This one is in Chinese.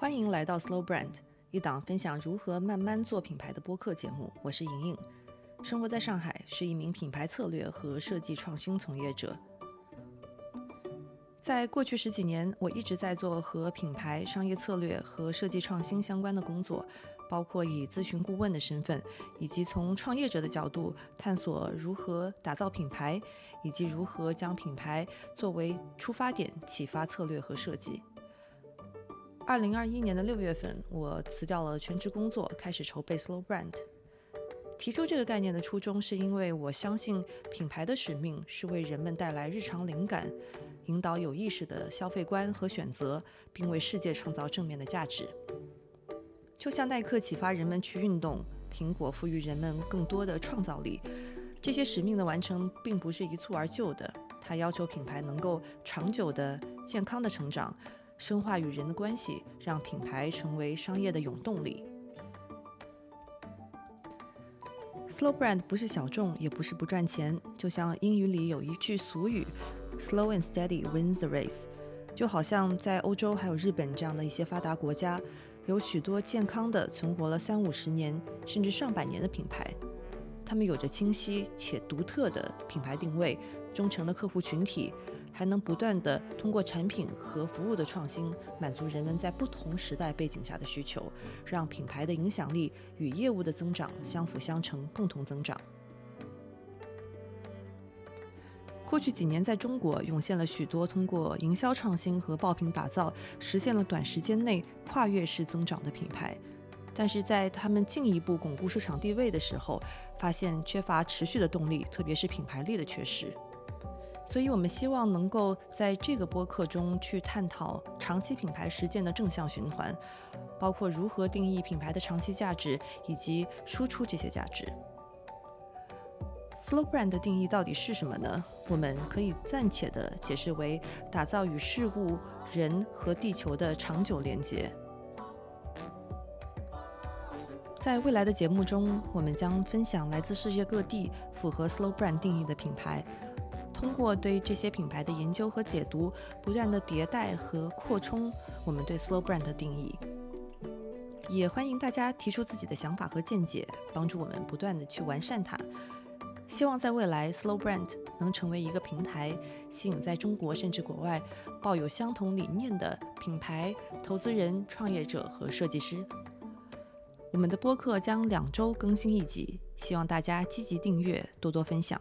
欢迎来到 Slow Brand，一档分享如何慢慢做品牌的播客节目。我是莹莹，生活在上海，是一名品牌策略和设计创新从业者。在过去十几年，我一直在做和品牌商业策略和设计创新相关的工作，包括以咨询顾问的身份，以及从创业者的角度探索如何打造品牌，以及如何将品牌作为出发点启发策略和设计。二零二一年的六月份，我辞掉了全职工作，开始筹备 Slow Brand。提出这个概念的初衷，是因为我相信品牌的使命是为人们带来日常灵感，引导有意识的消费观和选择，并为世界创造正面的价值。就像耐克启发人们去运动，苹果赋予人们更多的创造力，这些使命的完成并不是一蹴而就的，它要求品牌能够长久的、健康的成长。深化与人的关系，让品牌成为商业的永动力。Slow brand 不是小众，也不是不赚钱。就像英语里有一句俗语：“Slow and steady wins the race。”就好像在欧洲还有日本这样的一些发达国家，有许多健康的存活了三五十年甚至上百年的品牌。他们有着清晰且独特的品牌定位，忠诚的客户群体，还能不断的通过产品和服务的创新，满足人们在不同时代背景下的需求，让品牌的影响力与业务的增长相辅相成，共同增长。过去几年，在中国涌现了许多通过营销创新和爆品打造，实现了短时间内跨越式增长的品牌。但是在他们进一步巩固市场地位的时候，发现缺乏持续的动力，特别是品牌力的缺失。所以，我们希望能够在这个播客中去探讨长期品牌实践的正向循环，包括如何定义品牌的长期价值，以及输出这些价值。Slow brand 的定义到底是什么呢？我们可以暂且的解释为打造与事物、人和地球的长久连接。在未来的节目中，我们将分享来自世界各地符合 Slow Brand 定义的品牌，通过对这些品牌的研究和解读，不断的迭代和扩充我们对 Slow Brand 的定义。也欢迎大家提出自己的想法和见解，帮助我们不断的去完善它。希望在未来，Slow Brand 能成为一个平台，吸引在中国甚至国外抱有相同理念的品牌、投资人、创业者和设计师。我们的播客将两周更新一集，希望大家积极订阅，多多分享。